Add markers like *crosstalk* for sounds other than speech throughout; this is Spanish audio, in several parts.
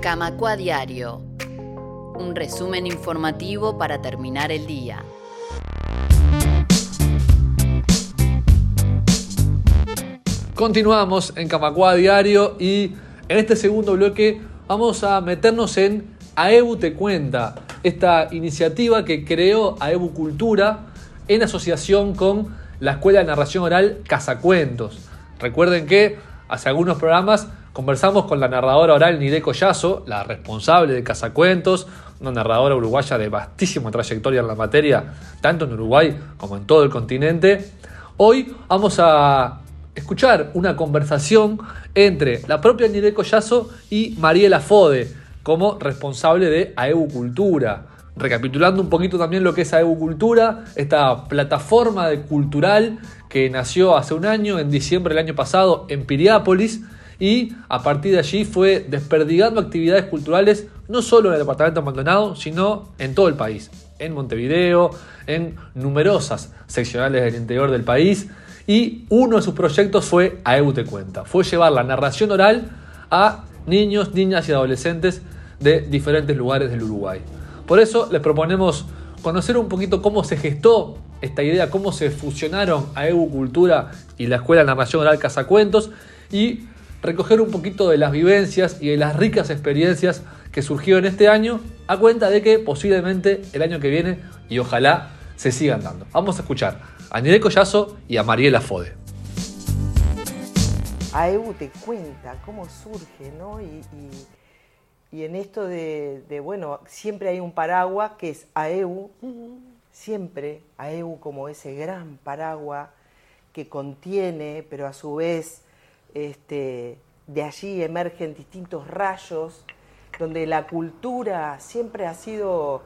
Camacua Diario. Un resumen informativo para terminar el día. Continuamos en Camacua Diario y en este segundo bloque vamos a meternos en AEBU Te Cuenta, esta iniciativa que creó AEBU Cultura en asociación con la Escuela de Narración Oral Casacuentos. Recuerden que hace algunos programas conversamos con la narradora oral Nire Collazo, la responsable de Casacuentos, una narradora uruguaya de vastísima trayectoria en la materia, tanto en Uruguay como en todo el continente. Hoy vamos a escuchar una conversación entre la propia Nire Collazo y Mariela Fode, como responsable de AEU Cultura. Recapitulando un poquito también lo que es AEU Cultura, esta plataforma de cultural que nació hace un año, en diciembre del año pasado, en Piriápolis, y a partir de allí fue desperdigando actividades culturales no solo en el departamento abandonado, sino en todo el país, en Montevideo, en numerosas seccionales del interior del país y uno de sus proyectos fue AEU Te Cuenta. Fue llevar la narración oral a niños, niñas y adolescentes de diferentes lugares del Uruguay. Por eso les proponemos conocer un poquito cómo se gestó esta idea, cómo se fusionaron AEU Cultura y la Escuela de Narración Oral Casacuentos y recoger un poquito de las vivencias y de las ricas experiencias que surgieron este año a cuenta de que posiblemente el año que viene y ojalá se sigan dando. Vamos a escuchar a Nire Collazo y a Mariela Fode. AEU te cuenta cómo surge, ¿no? Y, en esto de, bueno, siempre hay un paraguas que es AEU, siempre AEU como ese gran paraguas que contiene, pero a su vez este, de allí emergen distintos rayos, donde la cultura siempre ha sido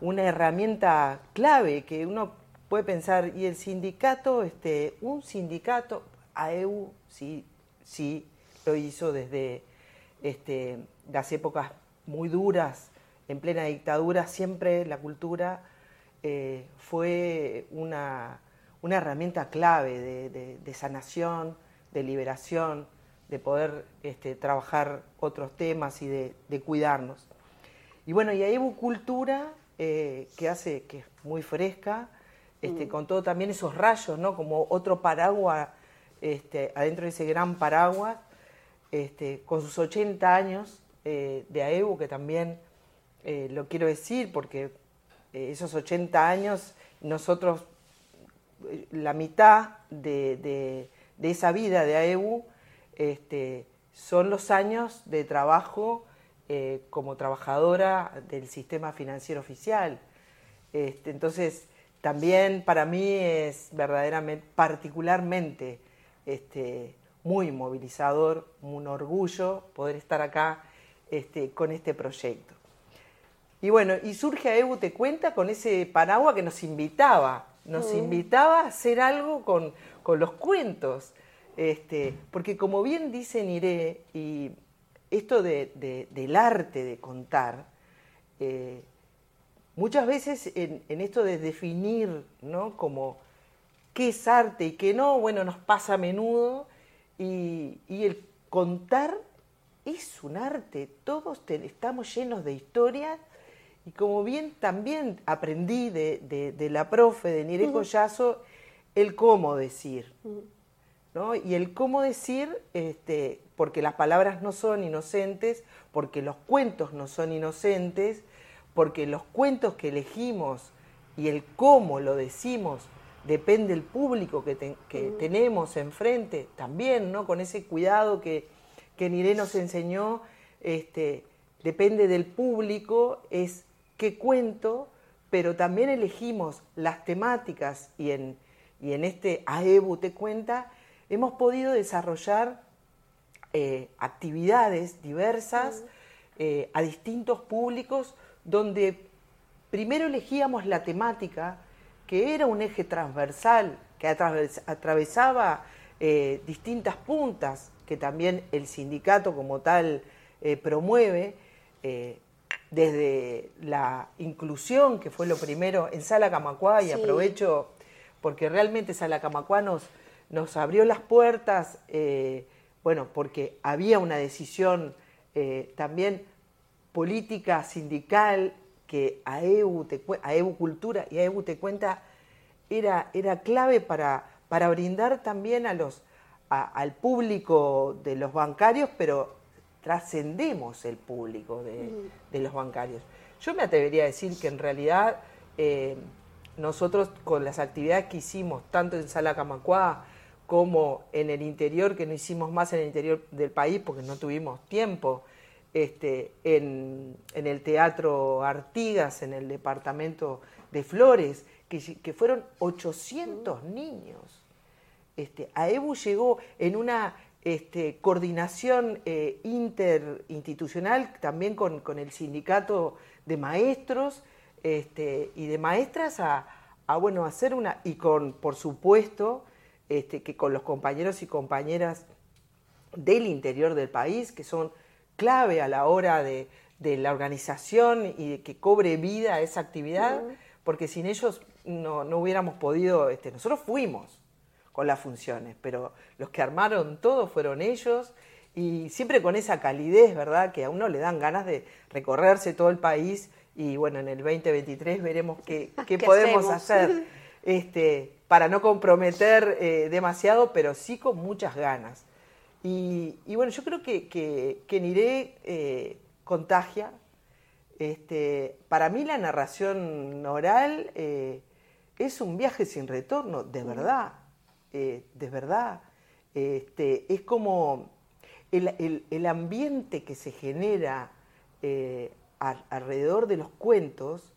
una herramienta clave que uno puede pensar, y el sindicato, este, un sindicato, AEU sí, sí lo hizo desde este, las épocas muy duras, en plena dictadura, siempre la cultura eh, fue una, herramienta clave de, sanación, de liberación, de poder este, trabajar otros temas y de, cuidarnos. Y bueno, y AEU Cultura, eh, que hace, que es muy fresca, este, mm. con todo también esos rayos, ¿no? Como otro paraguas este, adentro de ese gran paraguas, este, con sus 80 años eh, de AEU, que también eh, lo quiero decir, porque esos 80 años, nosotros, la mitad de, esa vida de AEU, este, son los años de trabajo como trabajadora del sistema financiero oficial. Este, entonces, también para mí es verdaderamente, particularmente, este, muy movilizador, un orgullo poder estar acá este, con este proyecto. Y bueno, y surge AEBU Te Cuenta con ese paraguas que nos invitaba, nos mm. invitaba a hacer algo con, los cuentos. Este, porque como bien dice Niré, y esto del arte de contar, eh, Muchas veces en, esto de definir, ¿no? Como qué es arte y qué no, bueno, nos pasa a menudo y, el contar es un arte, todos estamos llenos de historias y como bien también aprendí de, la profe, de Nire Collazo, el cómo decir. ¿no? Y el cómo decir, este, porque las palabras no son inocentes, porque los cuentos no son inocentes, porque los cuentos que elegimos y el cómo lo decimos depende del público que, mm. tenemos enfrente, también, ¿no? Con ese cuidado que, que Niré nos enseñó, este, depende del público, es qué cuento, pero también elegimos las temáticas y en, y en este AEBU te cuenta, hemos podido desarrollar eh, actividades diversas eh, a distintos públicos donde primero elegíamos la temática, que era un eje transversal, que atravesaba eh, distintas puntas, que también el sindicato como tal eh, promueve, eh, desde la inclusión, que fue lo primero en Sala Camacuá, y aprovecho porque realmente Sala Camacuá nos, nos abrió las puertas, bueno, porque había una decisión también política sindical que AEU, te, AEU Cultura y AEU Te Cuenta era, era clave para, para brindar también a los, al público de los bancarios, pero trascendemos el público de, los bancarios. Yo me atrevería a decir que en realidad eh, nosotros con las actividades que hicimos, tanto en Sala Camacuá como en el interior, que no hicimos más en el interior del país porque no tuvimos tiempo, este, en, el Teatro Artigas, en el departamento de Flores, que, fueron 800 niños. Este, AEBU llegó en una este, coordinación eh, interinstitucional también con, el sindicato de maestros este, y de maestras a, bueno, hacer una, y con, por supuesto, este, que con los compañeros y compañeras del interior del país, que son clave a la hora de, la organización y de que cobre vida esa actividad, porque sin ellos no, hubiéramos podido, este, nosotros fuimos con las funciones, pero los que armaron todo fueron ellos y siempre con esa calidez, ¿verdad? Que a uno le dan ganas de recorrerse todo el país y bueno, en el 2023 veremos qué, *laughs* podemos hacer *laughs* este, para no comprometer eh, demasiado, pero sí con muchas ganas. Y, bueno, yo creo que, que, Niré eh, contagia. Este, para mí la narración oral eh, es un viaje sin retorno, de verdad, de verdad. Este, es como el, ambiente que se genera alrededor de los cuentos,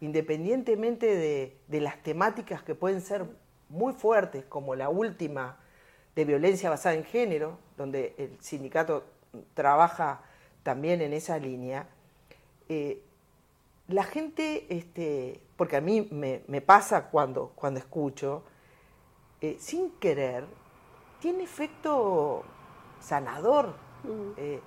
independientemente de, de las temáticas que pueden ser muy fuertes, como la última, de violencia basada en género, donde el sindicato trabaja también en esa línea, eh, la gente, este, porque a mí me, pasa cuando, cuando escucho, eh, sin querer, tiene efecto sanador, mm. eh,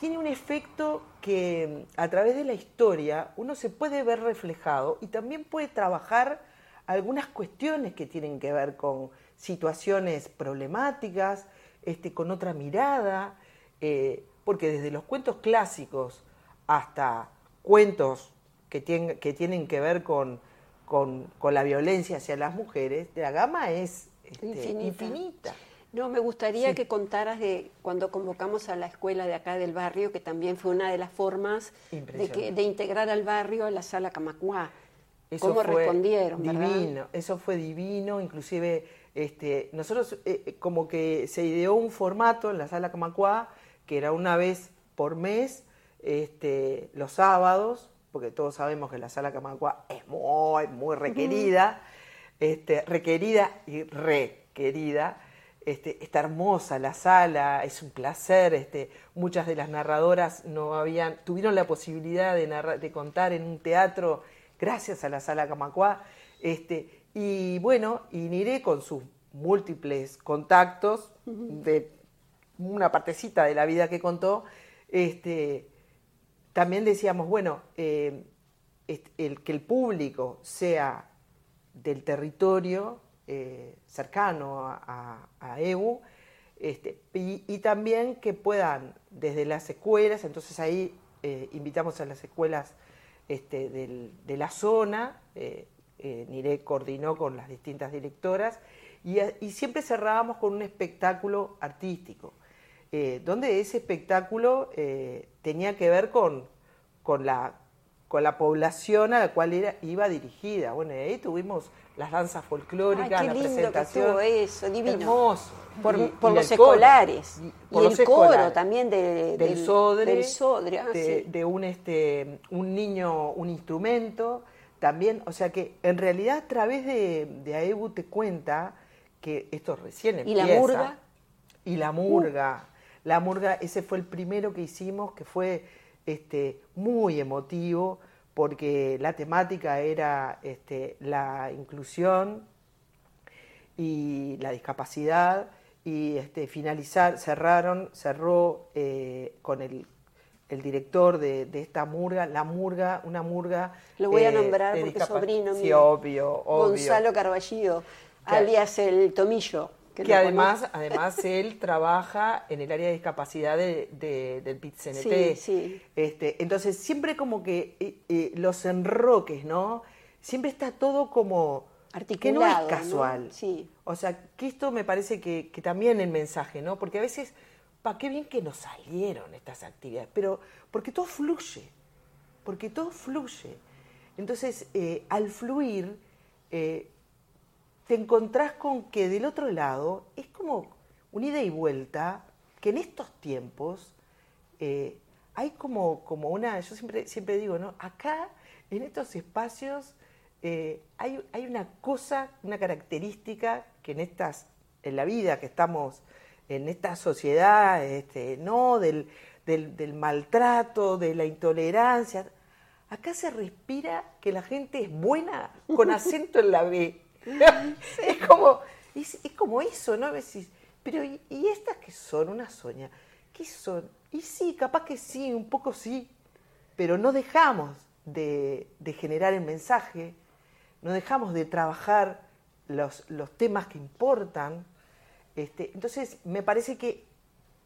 tiene un efecto que a través de la historia uno se puede ver reflejado y también puede trabajar algunas cuestiones que tienen que ver con situaciones problemáticas, este, con otra mirada, eh, porque desde los cuentos clásicos hasta cuentos que, que tienen que ver con, con, la violencia hacia las mujeres, la gama es este, infinita. No, me gustaría que contaras de cuando convocamos a la escuela de acá del barrio, que también fue una de las formas de, de integrar al barrio a la sala Camacuá. ¿Cómo respondieron? Divino, eso fue divino, inclusive este, nosotros eh, eh, como que se ideó un formato en la sala Camacuá, que era una vez por mes, este, los sábados, porque todos sabemos que la sala Camacuá es muy, muy requerida, este, requerida y requerida. Este, está hermosa la sala, es un placer. Este, muchas de las narradoras no habían, tuvieron la posibilidad de, de contar en un teatro gracias a la sala Camacuá. Este, y bueno, y Niré con sus múltiples contactos de una partecita de la vida que contó, este, también decíamos, bueno, eh, el, que el público sea del territorio eh, cercano a, EU, este, y, también que puedan desde las escuelas, entonces ahí eh, invitamos a las escuelas este, de la zona, eh, Niré coordinó con las distintas directoras, y, siempre cerrábamos con un espectáculo artístico, eh, donde ese espectáculo eh, tenía que ver con, con, la, con la población a la cual era, iba dirigida. Bueno, y ahí tuvimos las danzas folclóricas, la presentación. eso, divino. Hermoso. Por, los escolares. y, el coro también de, del, sodre, ah, de, un, este, un niño, un instrumento también, o sea que en realidad a través de, de AEBU te cuenta que esto recién empieza. ¿Y la murga? Y la murga. La murga, ese fue el primero que hicimos, que fue este, muy emotivo, porque la temática era este, la inclusión y la discapacidad, y este, finalizar, cerraron, cerró eh, con el el director de, esta murga, la murga, una murga... Lo voy a eh, nombrar porque es sobrino sí, obvio, obvio. Gonzalo Carballido, alias el Tomillo. Que, además, además *laughs* él trabaja en el área de discapacidad del pit Sí, sí. Este, entonces, siempre como que eh, eh, los enroques, ¿no? Siempre está todo como... Articulado, que no es casual. Sí. O sea, que esto me parece que, que también el mensaje, ¿no? Porque a veces, pa, qué bien que nos salieron estas actividades, pero porque todo fluye, porque todo fluye. Entonces, eh, al fluir, te encontrás con que del otro lado es como un ida y vuelta, que en estos tiempos eh, hay como, como una, yo siempre, siempre digo, ¿no? Acá, en estos espacios, eh, hay, hay, una cosa, una característica que en estas, en la vida que estamos, en esta sociedad, este, ¿no? Del, del, del maltrato, de la intolerancia, acá se respira que la gente es buena con acento en la B. *laughs* es, como, es, como eso, ¿no? pero ¿y, estas que son? Una soña. ¿Qué son? Y sí, capaz que sí, un poco sí, pero no dejamos de, generar el mensaje, no dejamos de trabajar los, los temas que importan. Este, entonces, me parece que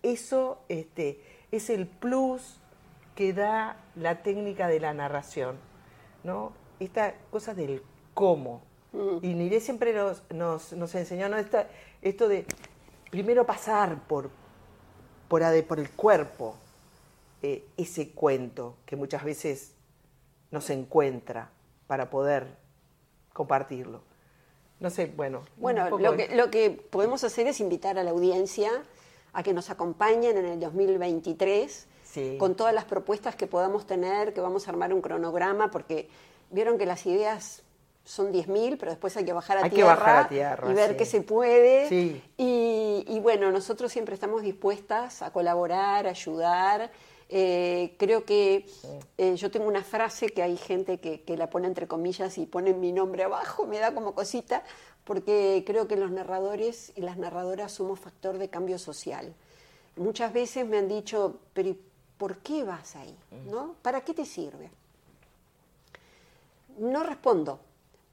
eso este, es el plus que da la técnica de la narración, ¿no? Esta cosa del cómo. Y Niré siempre nos, nos, enseñó ¿no? esto de primero pasar por, por, por el cuerpo eh, ese cuento que muchas veces no se encuentra para poder compartirlo. No sé, bueno. Bueno, lo que, lo que podemos hacer es invitar a la audiencia a que nos acompañen en el 2023 con todas las propuestas que podamos tener, que vamos a armar un cronograma, porque vieron que las ideas son 10.000, pero después hay que bajar a, tierra, y ver qué se puede. Y, bueno, nosotros siempre estamos dispuestas a colaborar, a ayudar. Eh, creo que eh, yo tengo una frase que hay gente que, que, la pone entre comillas y pone mi nombre abajo, me da como cosita, porque creo que los narradores y las narradoras somos factor de cambio social. Muchas veces me han dicho, pero ¿por qué vas ahí? ¿No? ¿Para qué te sirve? No respondo,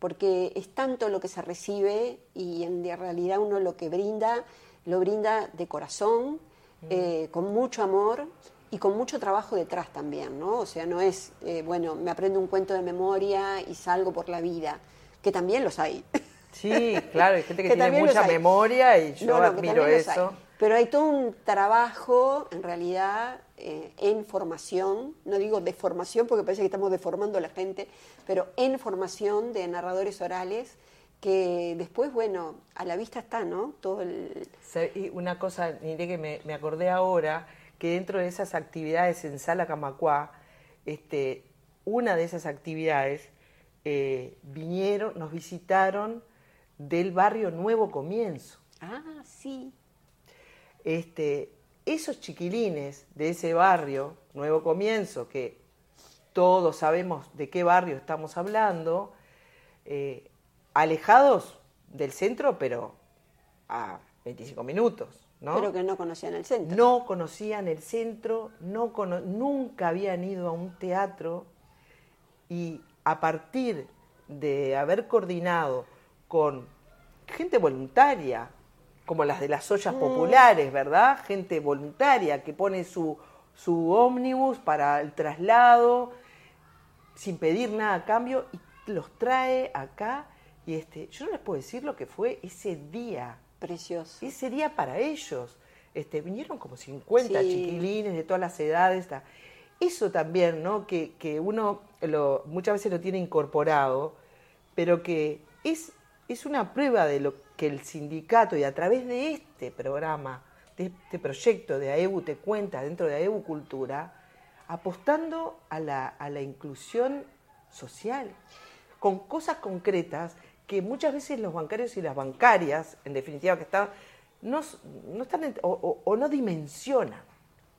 porque es tanto lo que se recibe y en realidad uno lo que brinda, lo brinda de corazón, mm. eh, con mucho amor y con mucho trabajo detrás también, ¿no? O sea, no es, eh, bueno, me aprendo un cuento de memoria y salgo por la vida, que también los hay. Sí, claro, hay gente que, *laughs* tiene mucha memoria y yo admiro eso. Pero hay todo un trabajo, en realidad, eh, en formación, no digo de formación porque parece que estamos deformando a la gente, pero en formación de narradores orales que después, bueno, a la vista está, ¿no? Todo el... Una cosa, diré que me, acordé ahora, que dentro de esas actividades en Sala Camacuá, este, una de esas actividades eh, vinieron, nos visitaron del barrio Nuevo Comienzo. Ah, sí. Este, esos chiquilines de ese barrio, Nuevo Comienzo, que todos sabemos de qué barrio estamos hablando, eh, alejados del centro, pero a 25 minutos. ¿no? Pero que no conocían el centro. No conocían el centro, no nunca habían ido a un teatro y a partir de haber coordinado con gente voluntaria, como las de las ollas mm. populares, ¿verdad? Gente voluntaria que pone su, su ómnibus para el traslado sin pedir nada a cambio y los trae acá. Y este, yo no les puedo decir lo que fue ese día. Precioso. Ese día para ellos. Este, vinieron como 50 chiquilines de todas las edades. Eso también, ¿no? Que, que uno lo, muchas veces lo tiene incorporado, pero que es, es una prueba de lo que el sindicato y a través de este programa, de este proyecto de AEBU Te Cuenta dentro de AEBU Cultura, apostando a la, a la inclusión social, con cosas concretas que muchas veces los bancarios y las bancarias, en definitiva, que están, no, no están o, no dimensionan.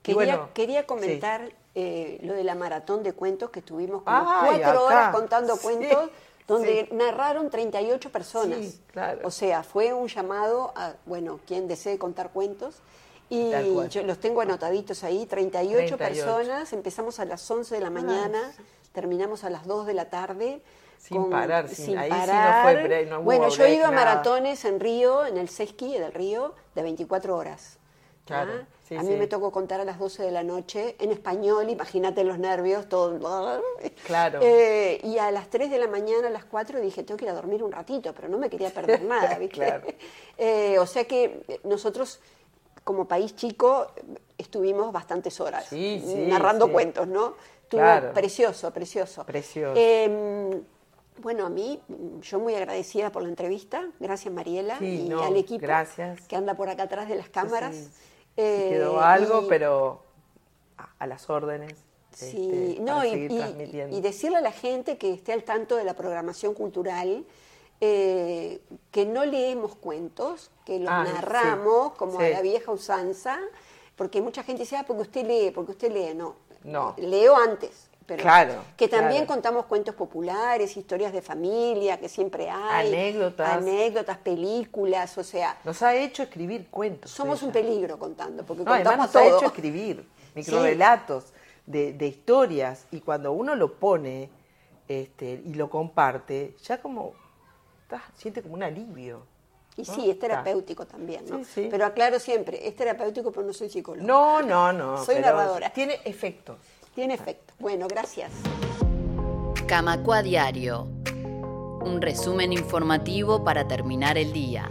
Quería, quería comentar eh, lo de la maratón de cuentos que estuvimos como cuatro horas contando cuentos donde narraron 38 personas. O sea, fue un llamado a, bueno, quien desee contar cuentos. Y yo los tengo anotaditos ahí, 38, personas, empezamos a las 11 de la mañana, terminamos a las 2 de la tarde. Sin parar, sin, ahí parar. no fue, no Bueno, yo he ido a maratones en Río, en el Sesqui del Río, de 24 horas. Claro, ¿Ah? a mí me tocó contar a las 12 de la noche en español, imagínate los nervios, todo. Claro. *laughs* Eh, y a las 3 de la mañana, a las 4, dije, tengo que ir a dormir un ratito, pero no me quería perder *laughs* nada, ¿viste? claro. Eh, o sea que nosotros, como país chico, estuvimos bastantes horas narrando cuentos, ¿no? Estuvo precioso, precioso. Precioso. Em, bueno, a mí, yo muy agradecida por la entrevista. Gracias, Mariela, y al equipo que anda por acá atrás de las cámaras. Eh, quedó algo, pero a, las órdenes. Sí, este, no, y, y, decirle a la gente que esté al tanto de la programación cultural, eh, que no leemos cuentos, que los ah, narramos como a la vieja usanza, porque mucha gente dice, ah, porque usted lee, porque usted lee. No, no. leo antes. Pero claro, que también contamos cuentos populares, historias de familia, que siempre hay. Anécdotas. Anécdotas, películas, o sea. Nos ha hecho escribir cuentos. Somos un peligro contando, porque no, contamos nos ha hecho escribir microrelatos de, de, historias, y cuando uno lo pone este, y lo comparte, ya como siente como un alivio. Y sí, es terapéutico también, ¿no? Pero aclaro siempre, es terapéutico, pero no soy psicólogo. No, no, no. Soy narradora. Tiene efectos. Tiene efecto. Bueno, gracias. Camacua Diario. Un resumen informativo para terminar el día.